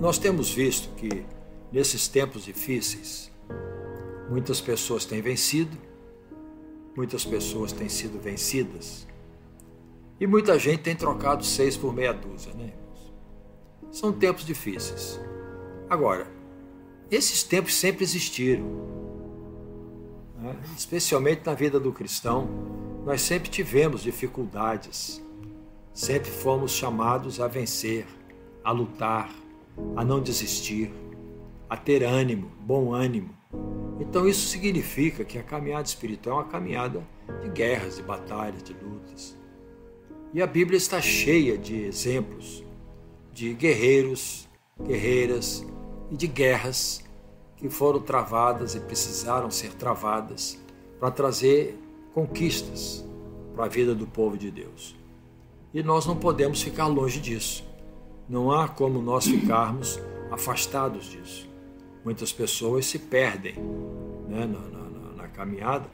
Nós temos visto que nesses tempos difíceis, muitas pessoas têm vencido, muitas pessoas têm sido vencidas e muita gente tem trocado seis por meia dúzia, né? São tempos difíceis. Agora, esses tempos sempre existiram, né? especialmente na vida do cristão. Nós sempre tivemos dificuldades, sempre fomos chamados a vencer, a lutar, a não desistir, a ter ânimo, bom ânimo. Então isso significa que a caminhada espiritual é uma caminhada de guerras, de batalhas, de lutas. E a Bíblia está cheia de exemplos de guerreiros, guerreiras e de guerras que foram travadas e precisaram ser travadas para trazer conquistas para a vida do povo de Deus. E nós não podemos ficar longe disso. Não há como nós ficarmos afastados disso. Muitas pessoas se perdem né, na, na, na caminhada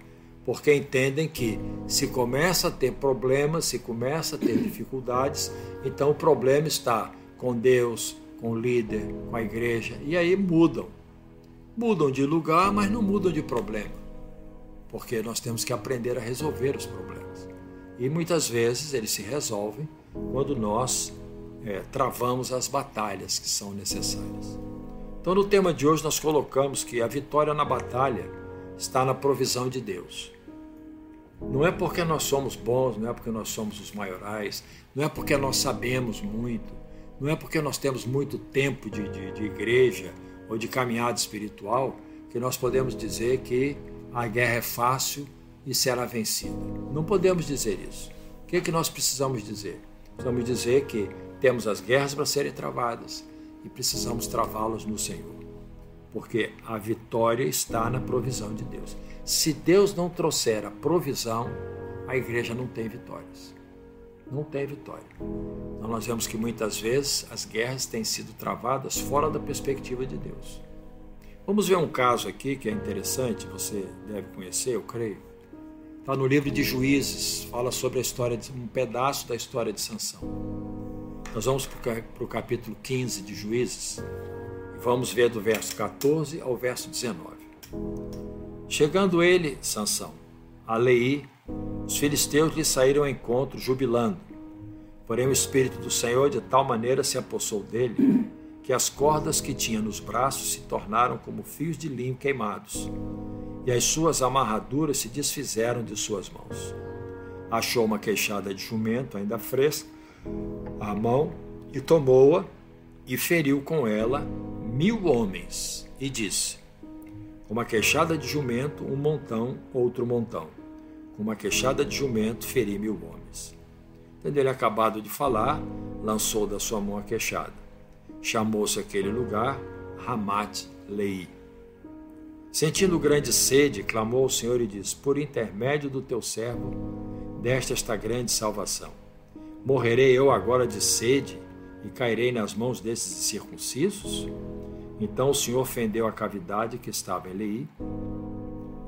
porque entendem que se começa a ter problemas, se começa a ter dificuldades, então o problema está com Deus, com o líder, com a igreja, e aí mudam. Mudam de lugar, mas não mudam de problema, porque nós temos que aprender a resolver os problemas. E muitas vezes eles se resolvem quando nós é, travamos as batalhas que são necessárias. Então, no tema de hoje, nós colocamos que a vitória na batalha está na provisão de Deus. Não é porque nós somos bons, não é porque nós somos os maiorais, não é porque nós sabemos muito, não é porque nós temos muito tempo de, de, de igreja ou de caminhada espiritual que nós podemos dizer que a guerra é fácil e será vencida. Não podemos dizer isso. O que, é que nós precisamos dizer? Precisamos dizer que temos as guerras para serem travadas e precisamos travá-las no Senhor. Porque a vitória está na provisão de Deus. Se Deus não trouxer a provisão, a igreja não tem vitórias. Não tem vitória. Então nós vemos que muitas vezes as guerras têm sido travadas fora da perspectiva de Deus. Vamos ver um caso aqui que é interessante, você deve conhecer, eu creio. Está no livro de Juízes, fala sobre a história de um pedaço da história de Sansão. Nós vamos para o capítulo 15 de Juízes e vamos ver do verso 14 ao verso 19. Chegando ele, Sansão, a Leí, os filisteus lhe saíram ao encontro jubilando. Porém o espírito do Senhor de tal maneira se apossou dele que as cordas que tinha nos braços se tornaram como fios de linho queimados, e as suas amarraduras se desfizeram de suas mãos. Achou uma queixada de jumento ainda fresca a mão e tomou-a e feriu com ela mil homens e disse: uma queixada de jumento, um montão, outro montão. Com uma queixada de jumento, feri mil homens. Tendo ele acabado de falar, lançou da sua mão a queixada. Chamou-se aquele lugar Ramat Lei. Sentindo grande sede, clamou ao Senhor e disse: Por intermédio do teu servo, desta esta grande salvação. Morrerei eu agora de sede e cairei nas mãos desses circuncisos? Então o Senhor fendeu a cavidade que estava em Leí,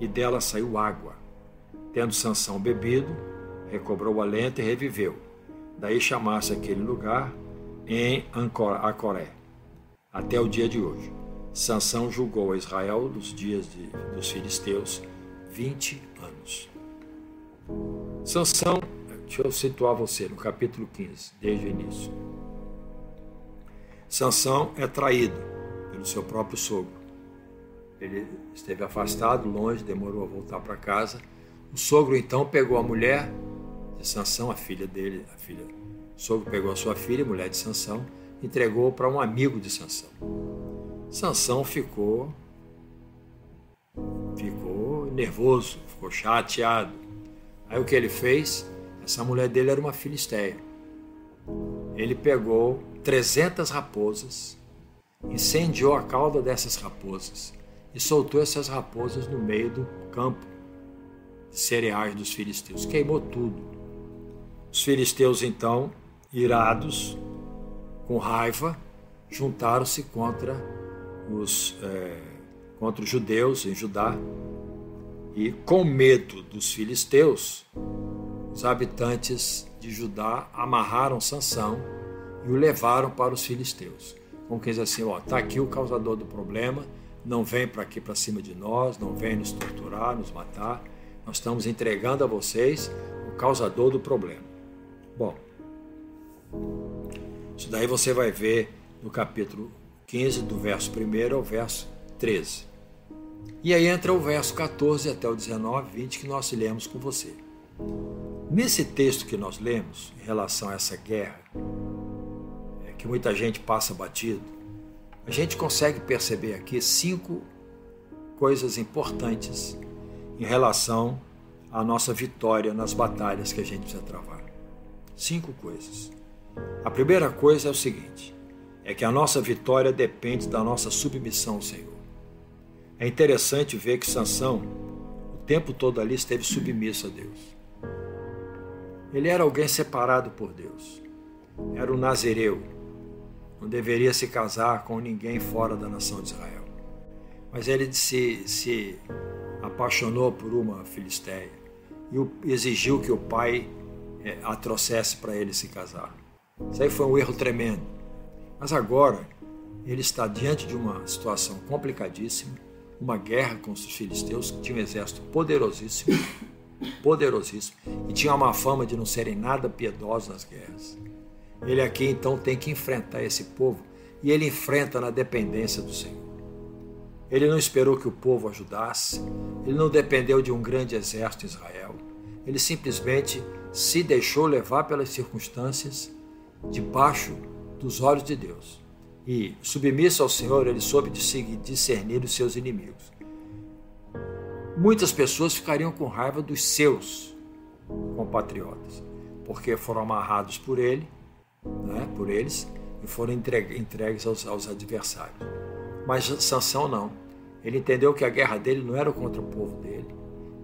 e dela saiu água. Tendo Sansão bebido, recobrou o alento e reviveu. Daí chamasse aquele lugar em Acoré, até o dia de hoje. Sansão julgou Israel dos dias de, dos filisteus 20 anos. Sansão Deixa eu situar você no capítulo 15, desde o início. Sansão é traído pelo seu próprio sogro. Ele esteve afastado, longe, demorou a voltar para casa. O sogro então pegou a mulher de Sansão, a filha dele, a filha. O sogro pegou a sua filha, mulher de Sansão, entregou para um amigo de Sansão. Sansão ficou ficou nervoso, ficou chateado. Aí o que ele fez? Essa mulher dele era uma filisteia. Ele pegou 300 raposas, incendiou a cauda dessas raposas e soltou essas raposas no meio do campo de cereais dos filisteus. Queimou tudo. Os filisteus, então, irados, com raiva, juntaram-se contra os, é, contra os judeus em Judá e, com medo dos filisteus, os habitantes de Judá amarraram Sansão e o levaram para os filisteus. como quem diz assim, ó, tá aqui o causador do problema, não vem para aqui para cima de nós, não vem nos torturar, nos matar. Nós estamos entregando a vocês o causador do problema. Bom, isso daí você vai ver no capítulo 15, do verso 1 ao verso 13. E aí entra o verso 14 até o 19, 20 que nós lemos com você. Nesse texto que nós lemos, em relação a essa guerra, é, que muita gente passa batido, a gente consegue perceber aqui cinco coisas importantes em relação à nossa vitória nas batalhas que a gente precisa travar. Cinco coisas. A primeira coisa é o seguinte: é que a nossa vitória depende da nossa submissão Senhor. É interessante ver que Sansão, o tempo todo ali, esteve submisso a Deus. Ele era alguém separado por Deus. Era um nazireu. Não deveria se casar com ninguém fora da nação de Israel. Mas ele se, se apaixonou por uma filisteia e exigiu que o pai é, a trouxesse para ele se casar. Isso aí foi um erro tremendo. Mas agora ele está diante de uma situação complicadíssima, uma guerra com os filisteus, que tinha um exército poderosíssimo, poderosíssimo, e tinha uma fama de não serem nada piedosos nas guerras. Ele aqui então tem que enfrentar esse povo, e ele enfrenta na dependência do Senhor. Ele não esperou que o povo ajudasse, ele não dependeu de um grande exército em Israel, ele simplesmente se deixou levar pelas circunstâncias debaixo dos olhos de Deus. E, submisso ao Senhor, ele soube discernir os seus inimigos. Muitas pessoas ficariam com raiva dos seus compatriotas, porque foram amarrados por ele, né, por eles, e foram entregues aos, aos adversários. Mas Sansão não. Ele entendeu que a guerra dele não era contra o povo dele,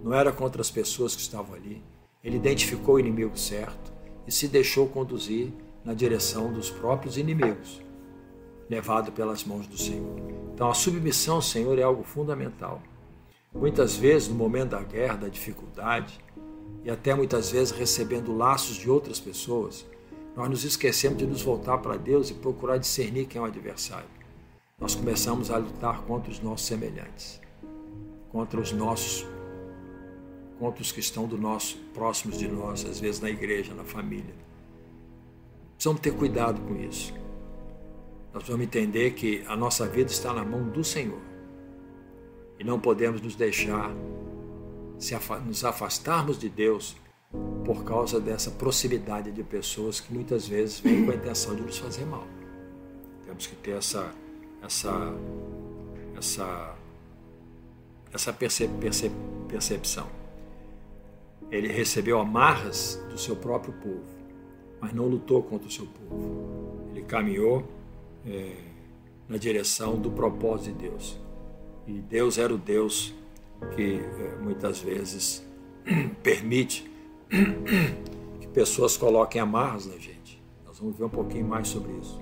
não era contra as pessoas que estavam ali. Ele identificou o inimigo certo e se deixou conduzir na direção dos próprios inimigos, levado pelas mãos do Senhor. Então, a submissão ao Senhor é algo fundamental. Muitas vezes, no momento da guerra, da dificuldade, e até muitas vezes recebendo laços de outras pessoas, nós nos esquecemos de nos voltar para Deus e procurar discernir quem é o adversário. Nós começamos a lutar contra os nossos semelhantes, contra os nossos, contra os que estão do nosso, próximos de nós, às vezes na igreja, na família. Precisamos ter cuidado com isso. Nós vamos entender que a nossa vida está na mão do Senhor. E não podemos nos deixar nos afastarmos de Deus por causa dessa proximidade de pessoas que muitas vezes vêm com a intenção de nos fazer mal. Temos que ter essa essa essa essa percep percep percepção. Ele recebeu amarras do seu próprio povo mas não lutou contra o seu povo. Ele caminhou é, na direção do propósito de Deus. E Deus era o Deus que é, muitas vezes permite que pessoas coloquem amarras na gente. Nós vamos ver um pouquinho mais sobre isso.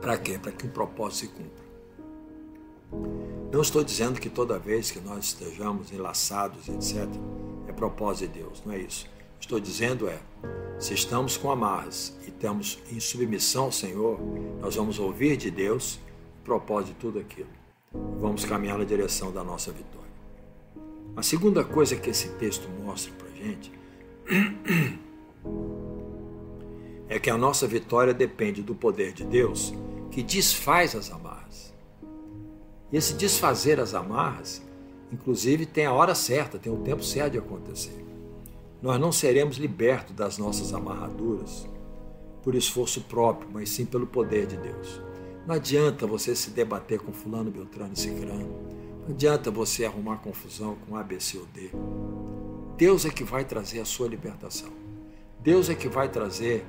Para quê? Para que o propósito se cumpra. Não estou dizendo que toda vez que nós estejamos enlaçados, etc., propósito de Deus, não é isso. Estou dizendo é, se estamos com amarras e estamos em submissão ao Senhor, nós vamos ouvir de Deus o propósito de tudo aquilo. Vamos caminhar na direção da nossa vitória. A segunda coisa que esse texto mostra para gente é que a nossa vitória depende do poder de Deus que desfaz as amarras. E esse desfazer as amarras Inclusive, tem a hora certa, tem o tempo certo de acontecer. Nós não seremos libertos das nossas amarraduras por esforço próprio, mas sim pelo poder de Deus. Não adianta você se debater com fulano, beltrano e cicrano. Não adianta você arrumar confusão com A, B, C ou D. Deus é que vai trazer a sua libertação. Deus é que vai trazer,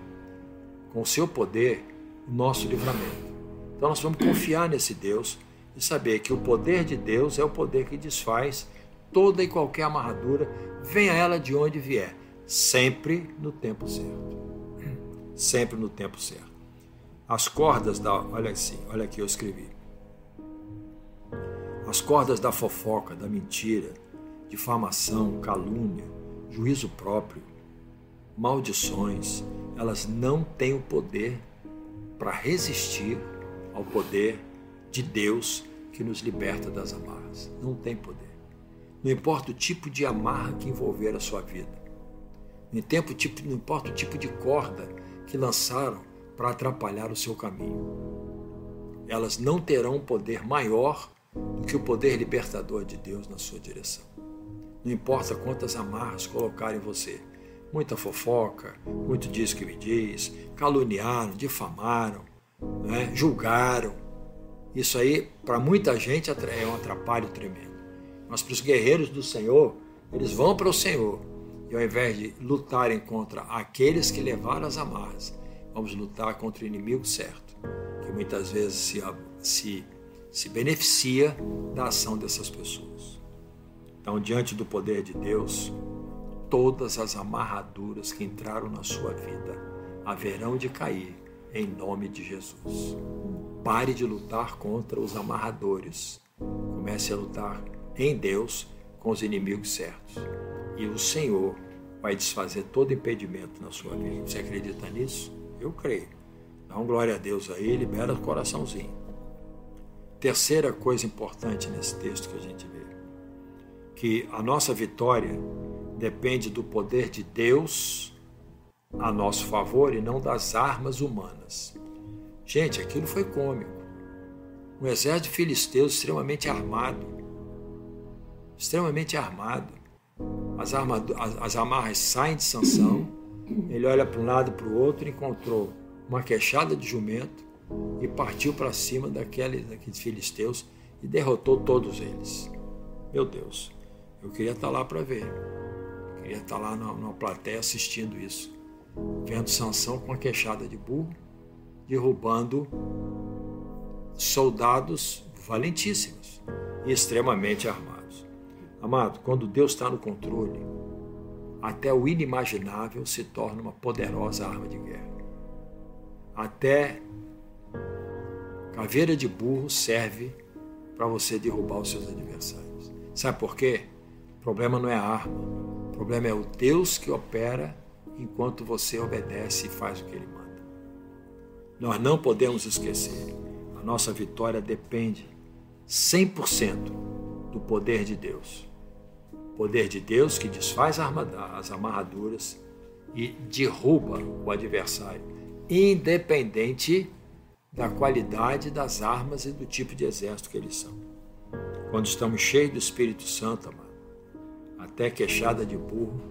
com o seu poder, o nosso livramento. Então nós vamos confiar nesse Deus e saber que o poder de Deus é o poder que desfaz toda e qualquer amarradura, venha ela de onde vier, sempre no tempo certo. Sempre no tempo certo. As cordas da. Olha assim, olha aqui eu escrevi. As cordas da fofoca, da mentira, difamação, calúnia, juízo próprio, maldições, elas não têm o poder para resistir ao poder de Deus que nos liberta das amarras. Não tem poder. Não importa o tipo de amarra que envolver a sua vida. Não, tempo, tipo, não importa o tipo de corda que lançaram para atrapalhar o seu caminho. Elas não terão um poder maior do que o poder libertador de Deus na sua direção. Não importa quantas amarras colocarem você. Muita fofoca, muito diz que me diz, caluniaram, difamaram, né? julgaram. Isso aí, para muita gente, é um atrapalho tremendo. Mas para os guerreiros do Senhor, eles vão para o Senhor. E ao invés de lutarem contra aqueles que levaram as amarras, vamos lutar contra o inimigo certo, que muitas vezes se, se, se beneficia da ação dessas pessoas. Então, diante do poder de Deus, todas as amarraduras que entraram na sua vida haverão de cair em nome de Jesus. Pare de lutar contra os amarradores. Comece a lutar em Deus com os inimigos certos. E o Senhor vai desfazer todo impedimento na sua vida. Você acredita nisso? Eu creio. Dá um glória a Deus aí, libera o coraçãozinho. Terceira coisa importante nesse texto que a gente vê, que a nossa vitória depende do poder de Deus a nosso favor e não das armas humanas. Gente, aquilo foi cômico. Um exército de filisteus extremamente armado. Extremamente armado. As, armado, as, as amarras saem de Sansão. Ele olha para um lado e para o outro encontrou uma queixada de jumento e partiu para cima daqueles, daqueles filisteus e derrotou todos eles. Meu Deus, eu queria estar lá para ver. Eu queria estar lá numa plateia assistindo isso vendo Sansão com a queixada de burro, derrubando soldados valentíssimos e extremamente armados. Amado, quando Deus está no controle, até o inimaginável se torna uma poderosa arma de guerra. Até caveira de burro serve para você derrubar os seus adversários. Sabe por quê? O problema não é a arma, o problema é o Deus que opera enquanto você obedece e faz o que ele manda. Nós não podemos esquecer, a nossa vitória depende 100% do poder de Deus. Poder de Deus que desfaz as amarraduras e derruba o adversário, independente da qualidade das armas e do tipo de exército que eles são. Quando estamos cheios do Espírito Santo, amado, até queixada de burro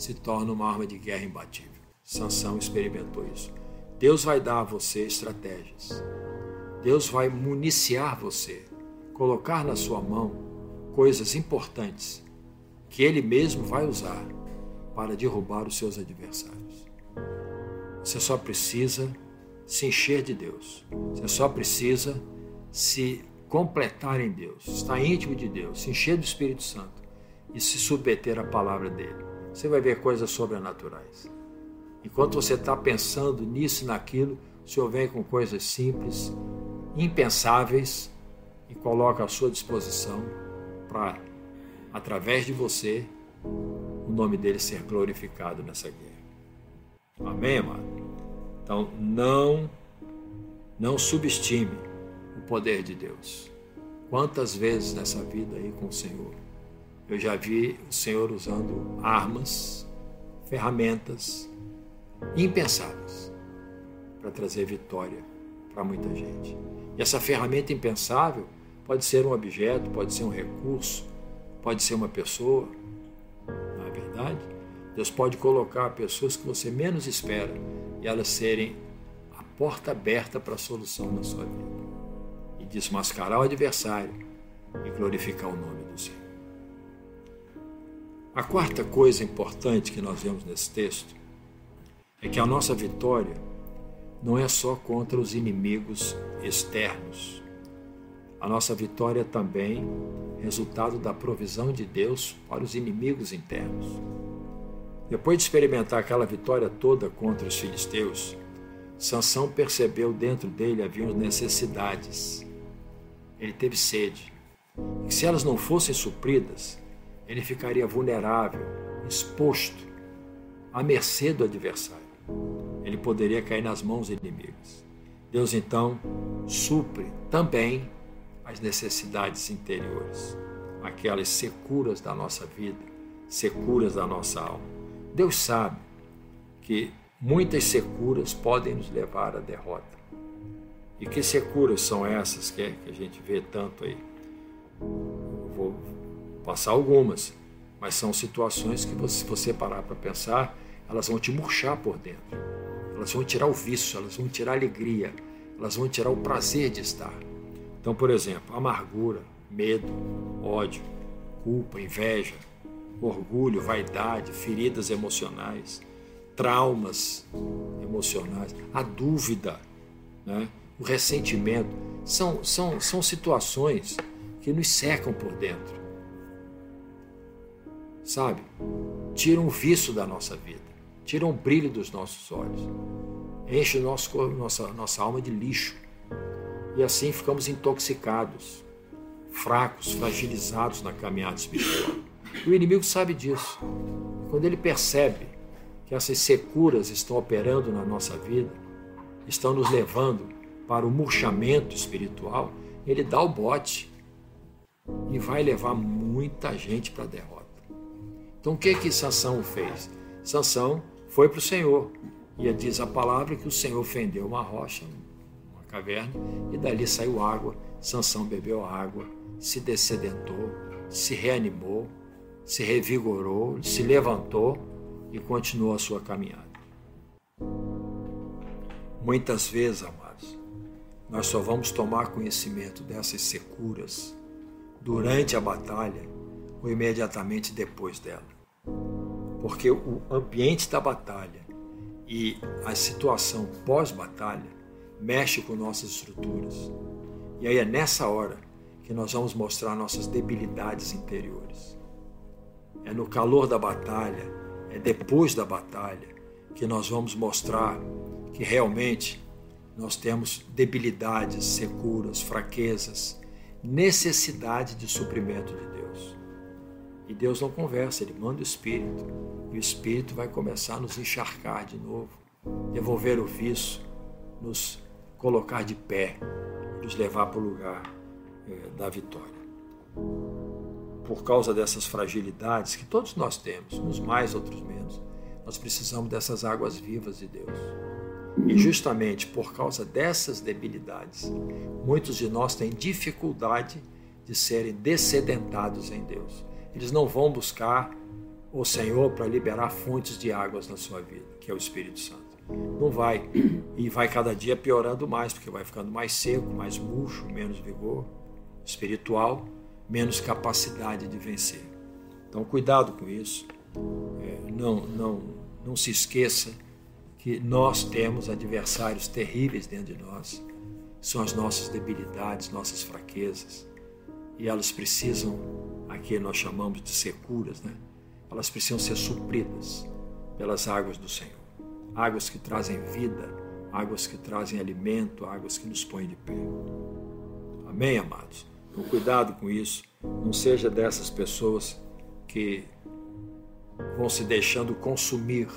se torna uma arma de guerra imbatível. Sansão experimentou isso. Deus vai dar a você estratégias. Deus vai municiar você, colocar na sua mão coisas importantes que ele mesmo vai usar para derrubar os seus adversários. Você só precisa se encher de Deus. Você só precisa se completar em Deus, estar íntimo de Deus, se encher do Espírito Santo e se submeter à palavra dele você vai ver coisas sobrenaturais. Enquanto você está pensando nisso e naquilo, o Senhor vem com coisas simples, impensáveis e coloca à sua disposição para, através de você, o nome dele ser glorificado nessa guerra. Amém, amado? Então, não, não subestime o poder de Deus. Quantas vezes nessa vida aí com o Senhor eu já vi o Senhor usando armas, ferramentas impensáveis para trazer vitória para muita gente. E essa ferramenta impensável pode ser um objeto, pode ser um recurso, pode ser uma pessoa, não é verdade? Deus pode colocar pessoas que você menos espera e elas serem a porta aberta para a solução da sua vida. E desmascarar o adversário e glorificar o nome. A quarta coisa importante que nós vemos nesse texto é que a nossa vitória não é só contra os inimigos externos. A nossa vitória é também resultado da provisão de Deus para os inimigos internos. Depois de experimentar aquela vitória toda contra os filisteus, Sansão percebeu dentro dele haviam necessidades. Ele teve sede. E se elas não fossem supridas, ele ficaria vulnerável, exposto à mercê do adversário. Ele poderia cair nas mãos inimigas. Deus então supre também as necessidades interiores, aquelas securas da nossa vida, securas da nossa alma. Deus sabe que muitas securas podem nos levar à derrota. E que securas são essas que a gente vê tanto aí? Vou passar algumas, mas são situações que, se você parar para pensar, elas vão te murchar por dentro. Elas vão tirar o vício, elas vão tirar a alegria, elas vão tirar o prazer de estar. Então, por exemplo, amargura, medo, ódio, culpa, inveja, orgulho, vaidade, feridas emocionais, traumas emocionais, a dúvida, né? o ressentimento, são, são, são situações que nos secam por dentro. Sabe? Tiram o vício da nossa vida, tiram o brilho dos nossos olhos, enchem nosso, nossa, nossa alma de lixo. E assim ficamos intoxicados, fracos, fragilizados na caminhada espiritual. O inimigo sabe disso. Quando ele percebe que essas securas estão operando na nossa vida, estão nos levando para o murchamento espiritual, ele dá o bote e vai levar muita gente para a derrota. Então o que que Sansão fez? Sansão foi para o Senhor. E diz a palavra que o Senhor fendeu uma rocha, uma caverna, e dali saiu água. Sansão bebeu água, se descedentou, se reanimou, se revigorou, se levantou e continuou a sua caminhada. Muitas vezes, amados, nós só vamos tomar conhecimento dessas securas durante a batalha ou imediatamente depois dela. Porque o ambiente da batalha e a situação pós-batalha mexe com nossas estruturas. E aí é nessa hora que nós vamos mostrar nossas debilidades interiores. É no calor da batalha, é depois da batalha que nós vamos mostrar que realmente nós temos debilidades, securas, fraquezas, necessidade de suprimento de Deus. E Deus não conversa, Ele manda o Espírito. E o Espírito vai começar a nos encharcar de novo, devolver o vício, nos colocar de pé, nos levar para o lugar é, da vitória. Por causa dessas fragilidades que todos nós temos, uns mais, outros menos, nós precisamos dessas águas vivas de Deus. E justamente por causa dessas debilidades, muitos de nós têm dificuldade de serem descedentados em Deus eles não vão buscar o Senhor para liberar fontes de águas na sua vida, que é o Espírito Santo. Não vai. E vai cada dia piorando mais, porque vai ficando mais seco, mais murcho, menos vigor espiritual, menos capacidade de vencer. Então, cuidado com isso. É, não, não, não se esqueça que nós temos adversários terríveis dentro de nós. São as nossas debilidades, nossas fraquezas. E elas precisam aqui nós chamamos de securas, né? elas precisam ser supridas pelas águas do Senhor. Águas que trazem vida, águas que trazem alimento, águas que nos põem de pé. Amém, amados? Então, cuidado com isso. Não seja dessas pessoas que vão se deixando consumir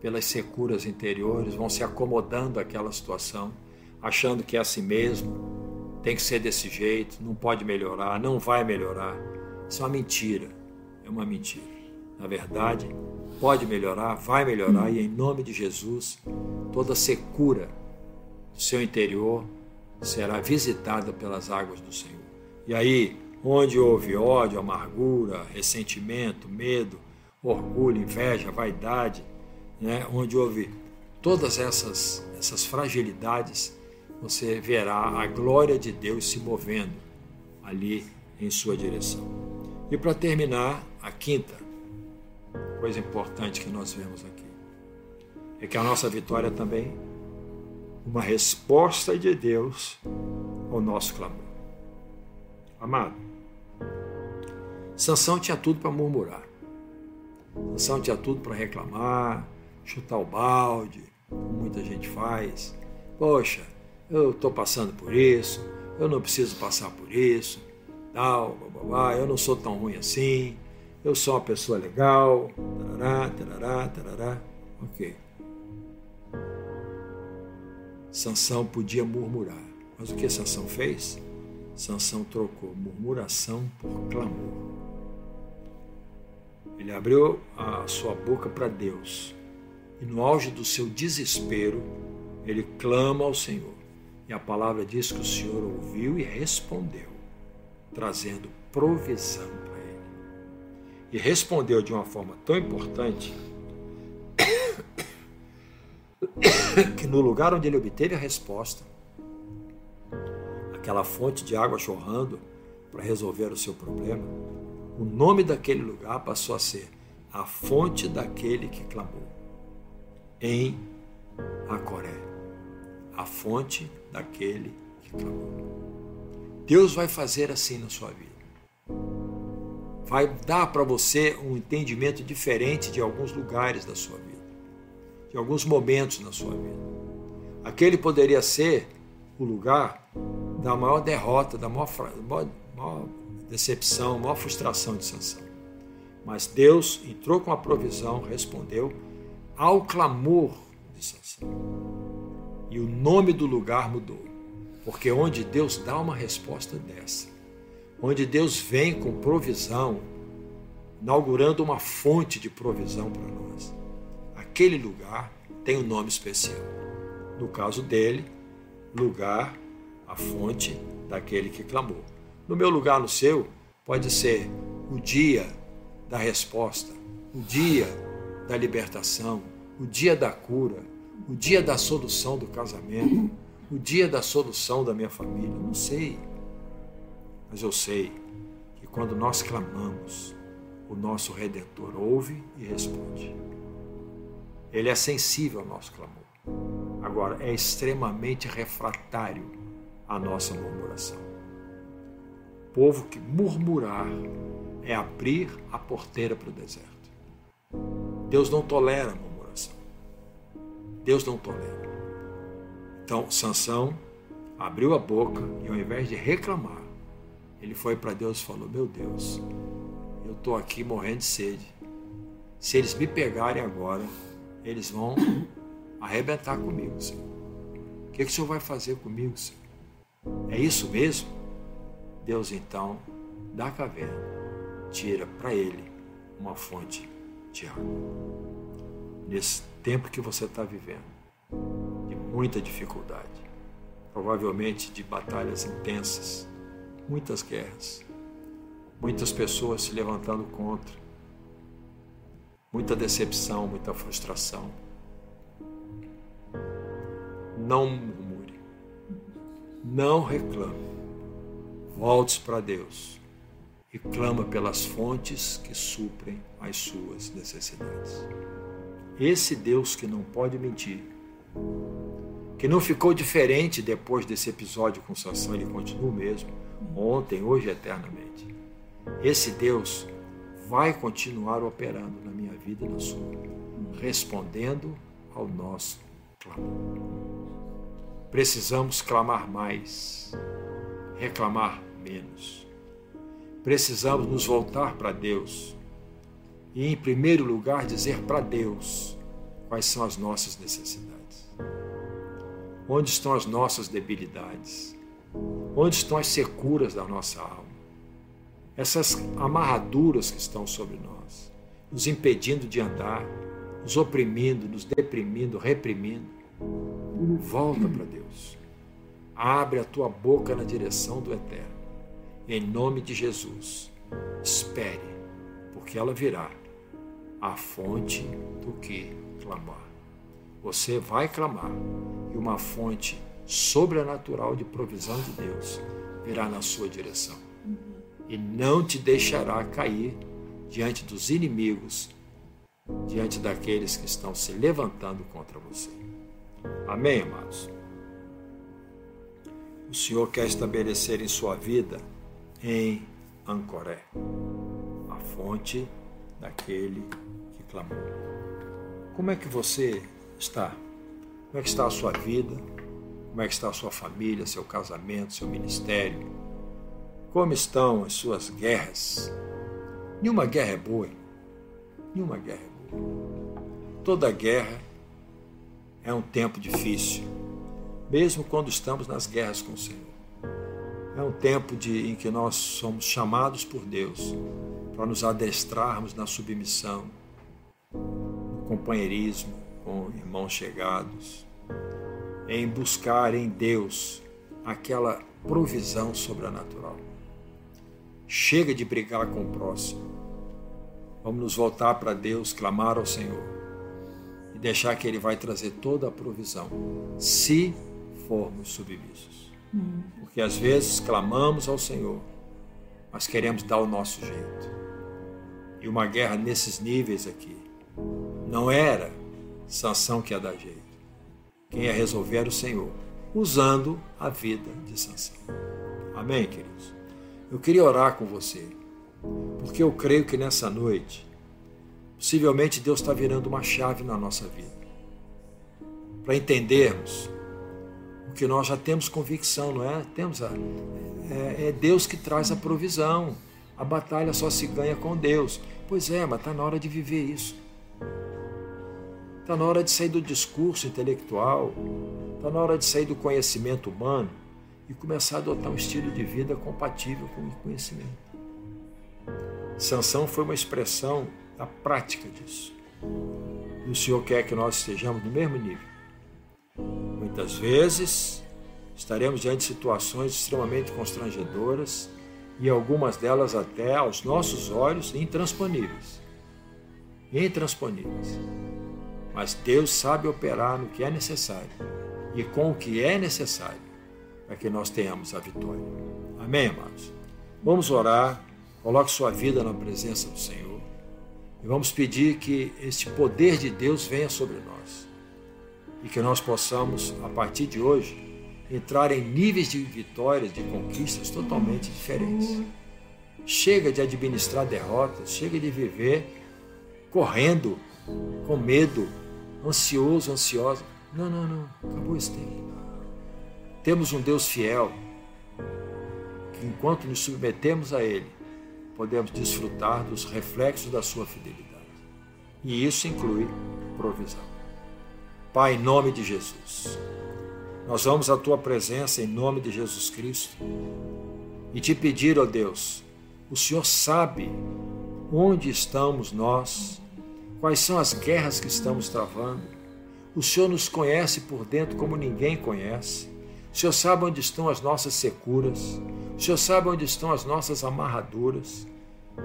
pelas securas interiores, vão se acomodando àquela situação, achando que é assim mesmo, tem que ser desse jeito, não pode melhorar, não vai melhorar. Isso é uma mentira. É uma mentira. Na verdade, pode melhorar, vai melhorar, e em nome de Jesus, toda secura do seu interior será visitada pelas águas do Senhor. E aí, onde houve ódio, amargura, ressentimento, medo, orgulho, inveja, vaidade, né? onde houve todas essas, essas fragilidades, você verá a glória de Deus se movendo ali em sua direção. E para terminar, a quinta coisa importante que nós vemos aqui é que a nossa vitória é também uma resposta de Deus ao nosso clamor. Amado, Sansão tinha tudo para murmurar. Sansão tinha tudo para reclamar, chutar o balde, como muita gente faz. Poxa, eu estou passando por isso, eu não preciso passar por isso tal, blá, eu não sou tão ruim assim, eu sou uma pessoa legal, tarará, tarará, tarará. Ok. Sansão podia murmurar, mas o que Sansão fez? Sansão trocou murmuração por clamor. Ele abriu a sua boca para Deus e no auge do seu desespero, ele clama ao Senhor. E a palavra diz que o Senhor ouviu e respondeu, trazendo provisão para ele. E respondeu de uma forma tão importante que no lugar onde ele obteve a resposta, aquela fonte de água chorrando para resolver o seu problema, o nome daquele lugar passou a ser a fonte daquele que clamou em Acoré, a fonte daquele que clamou. Deus vai fazer assim na sua vida. Vai dar para você um entendimento diferente de alguns lugares da sua vida, de alguns momentos na sua vida. Aquele poderia ser o lugar da maior derrota, da maior, maior, maior decepção, maior frustração de Sansão. Mas Deus entrou com a provisão, respondeu ao clamor de Sansão. E o nome do lugar mudou. Porque onde Deus dá uma resposta dessa, onde Deus vem com provisão, inaugurando uma fonte de provisão para nós, aquele lugar tem um nome especial. No caso dele, lugar, a fonte daquele que clamou. No meu lugar, no seu, pode ser o dia da resposta, o dia da libertação, o dia da cura, o dia da solução do casamento, o dia da solução da minha família. Não sei. Mas eu sei que quando nós clamamos, o nosso Redentor ouve e responde. Ele é sensível ao nosso clamor. Agora, é extremamente refratário à nossa murmuração. Povo que murmurar é abrir a porteira para o deserto. Deus não tolera murmuração. Deus não tolera. Então, Sansão abriu a boca e ao invés de reclamar, ele foi para Deus e falou: Meu Deus, eu estou aqui morrendo de sede. Se eles me pegarem agora, eles vão arrebentar comigo, Senhor. O que, que o Senhor vai fazer comigo, Senhor? É isso mesmo? Deus então, da caverna, tira para ele uma fonte Tiago, nesse tempo que você está vivendo, de muita dificuldade, provavelmente de batalhas intensas, muitas guerras, muitas pessoas se levantando contra, muita decepção, muita frustração. Não murmure, não reclame, volte para Deus e clama pelas fontes que suprem as suas necessidades. Esse Deus que não pode mentir, que não ficou diferente depois desse episódio com Sansão, ele continua o mesmo, ontem, hoje eternamente. Esse Deus vai continuar operando na minha vida e na sua, respondendo ao nosso clamor. Precisamos clamar mais, reclamar menos precisamos nos voltar para Deus e, em primeiro lugar, dizer para Deus quais são as nossas necessidades, onde estão as nossas debilidades, onde estão as securas da nossa alma, essas amarraduras que estão sobre nós, nos impedindo de andar, nos oprimindo, nos deprimindo, reprimindo. Volta para Deus. Abre a tua boca na direção do Eterno em nome de Jesus. Espere, porque ela virá a fonte do que clamar. Você vai clamar e uma fonte sobrenatural de provisão de Deus virá na sua direção e não te deixará cair diante dos inimigos, diante daqueles que estão se levantando contra você. Amém, amados? O Senhor quer estabelecer em sua vida em Ancoré, a fonte daquele que clamou. Como é que você está? Como é que está a sua vida? Como é que está a sua família, seu casamento, seu ministério? Como estão as suas guerras? Nenhuma guerra é boa. Nenhuma guerra é boa. Toda guerra é um tempo difícil, mesmo quando estamos nas guerras com o Senhor. É um tempo de, em que nós somos chamados por Deus para nos adestrarmos na submissão, no companheirismo com irmãos chegados, em buscar em Deus aquela provisão sobrenatural. Chega de brigar com o próximo. Vamos nos voltar para Deus, clamar ao Senhor e deixar que Ele vai trazer toda a provisão, se formos submissos. Porque às vezes clamamos ao Senhor, mas queremos dar o nosso jeito. E uma guerra nesses níveis aqui não era Sansão que ia dar jeito. Quem ia resolver era o Senhor, usando a vida de Sansão. Amém, queridos? Eu queria orar com você, porque eu creio que nessa noite, possivelmente Deus está virando uma chave na nossa vida, para entendermos o que nós já temos convicção, não é? Temos a, é, é Deus que traz a provisão. A batalha só se ganha com Deus. Pois é, mas está na hora de viver isso. Está na hora de sair do discurso intelectual, está na hora de sair do conhecimento humano e começar a adotar um estilo de vida compatível com o conhecimento. Sansão foi uma expressão da prática disso. E o Senhor quer que nós estejamos no mesmo nível. Muitas vezes estaremos diante de situações extremamente constrangedoras e algumas delas até aos nossos olhos intransponíveis. Intransponíveis. Mas Deus sabe operar no que é necessário e com o que é necessário para que nós tenhamos a vitória. Amém, amados? Vamos orar, coloque sua vida na presença do Senhor e vamos pedir que este poder de Deus venha sobre nós e que nós possamos, a partir de hoje, entrar em níveis de vitórias, de conquistas totalmente diferentes. Chega de administrar derrotas, chega de viver correndo, com medo, ansioso, ansiosa. Não, não, não, acabou esse tempo. Temos um Deus fiel, que enquanto nos submetemos a Ele, podemos desfrutar dos reflexos da Sua fidelidade. E isso inclui provisão. Pai, em nome de Jesus, nós vamos à Tua presença em nome de Jesus Cristo e te pedir, ó Deus, o Senhor sabe onde estamos nós, quais são as guerras que estamos travando. O Senhor nos conhece por dentro como ninguém conhece. O Senhor sabe onde estão as nossas securas. O Senhor sabe onde estão as nossas amarraduras.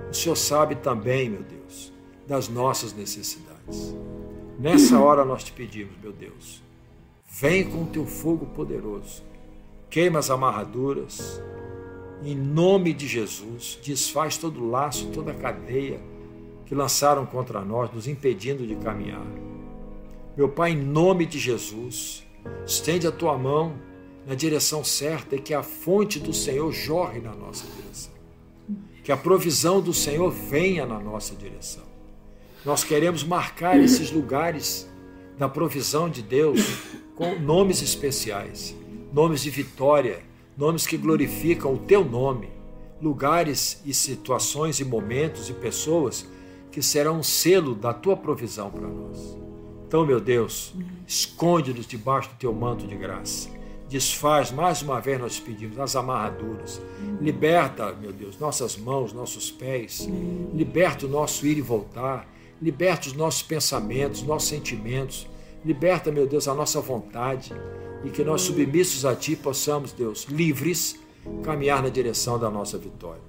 O Senhor sabe também, meu Deus, das nossas necessidades. Nessa hora nós te pedimos, meu Deus, vem com o teu fogo poderoso, queima as amarraduras, em nome de Jesus, desfaz todo laço, toda cadeia que lançaram contra nós, nos impedindo de caminhar. Meu Pai, em nome de Jesus, estende a tua mão na direção certa e que a fonte do Senhor jorre na nossa direção. Que a provisão do Senhor venha na nossa direção. Nós queremos marcar esses lugares da provisão de Deus com nomes especiais, nomes de vitória, nomes que glorificam o teu nome, lugares e situações e momentos e pessoas que serão um selo da tua provisão para nós. Então, meu Deus, esconde-nos debaixo do teu manto de graça Desfaz, mais uma vez nós pedimos, as amarraduras. Liberta, meu Deus, nossas mãos, nossos pés. Liberta o nosso ir e voltar. Liberta os nossos pensamentos, nossos sentimentos. Liberta, meu Deus, a nossa vontade. E que nós, submissos a Ti, possamos, Deus, livres, caminhar na direção da nossa vitória.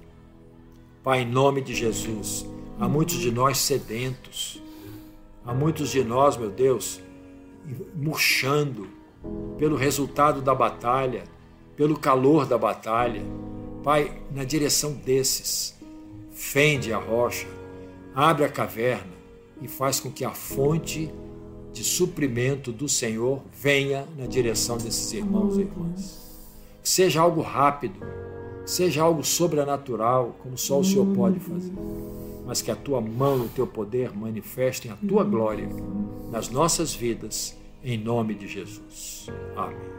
Pai, em nome de Jesus, há muitos de nós sedentos. Há muitos de nós, meu Deus, murchando pelo resultado da batalha, pelo calor da batalha. Pai, na direção desses, fende a rocha, abre a caverna e faz com que a fonte de suprimento do Senhor venha na direção desses irmãos e irmãs. Que seja algo rápido, seja algo sobrenatural, como só o Senhor pode fazer. Mas que a tua mão e o teu poder manifestem a tua glória nas nossas vidas em nome de Jesus. Amém.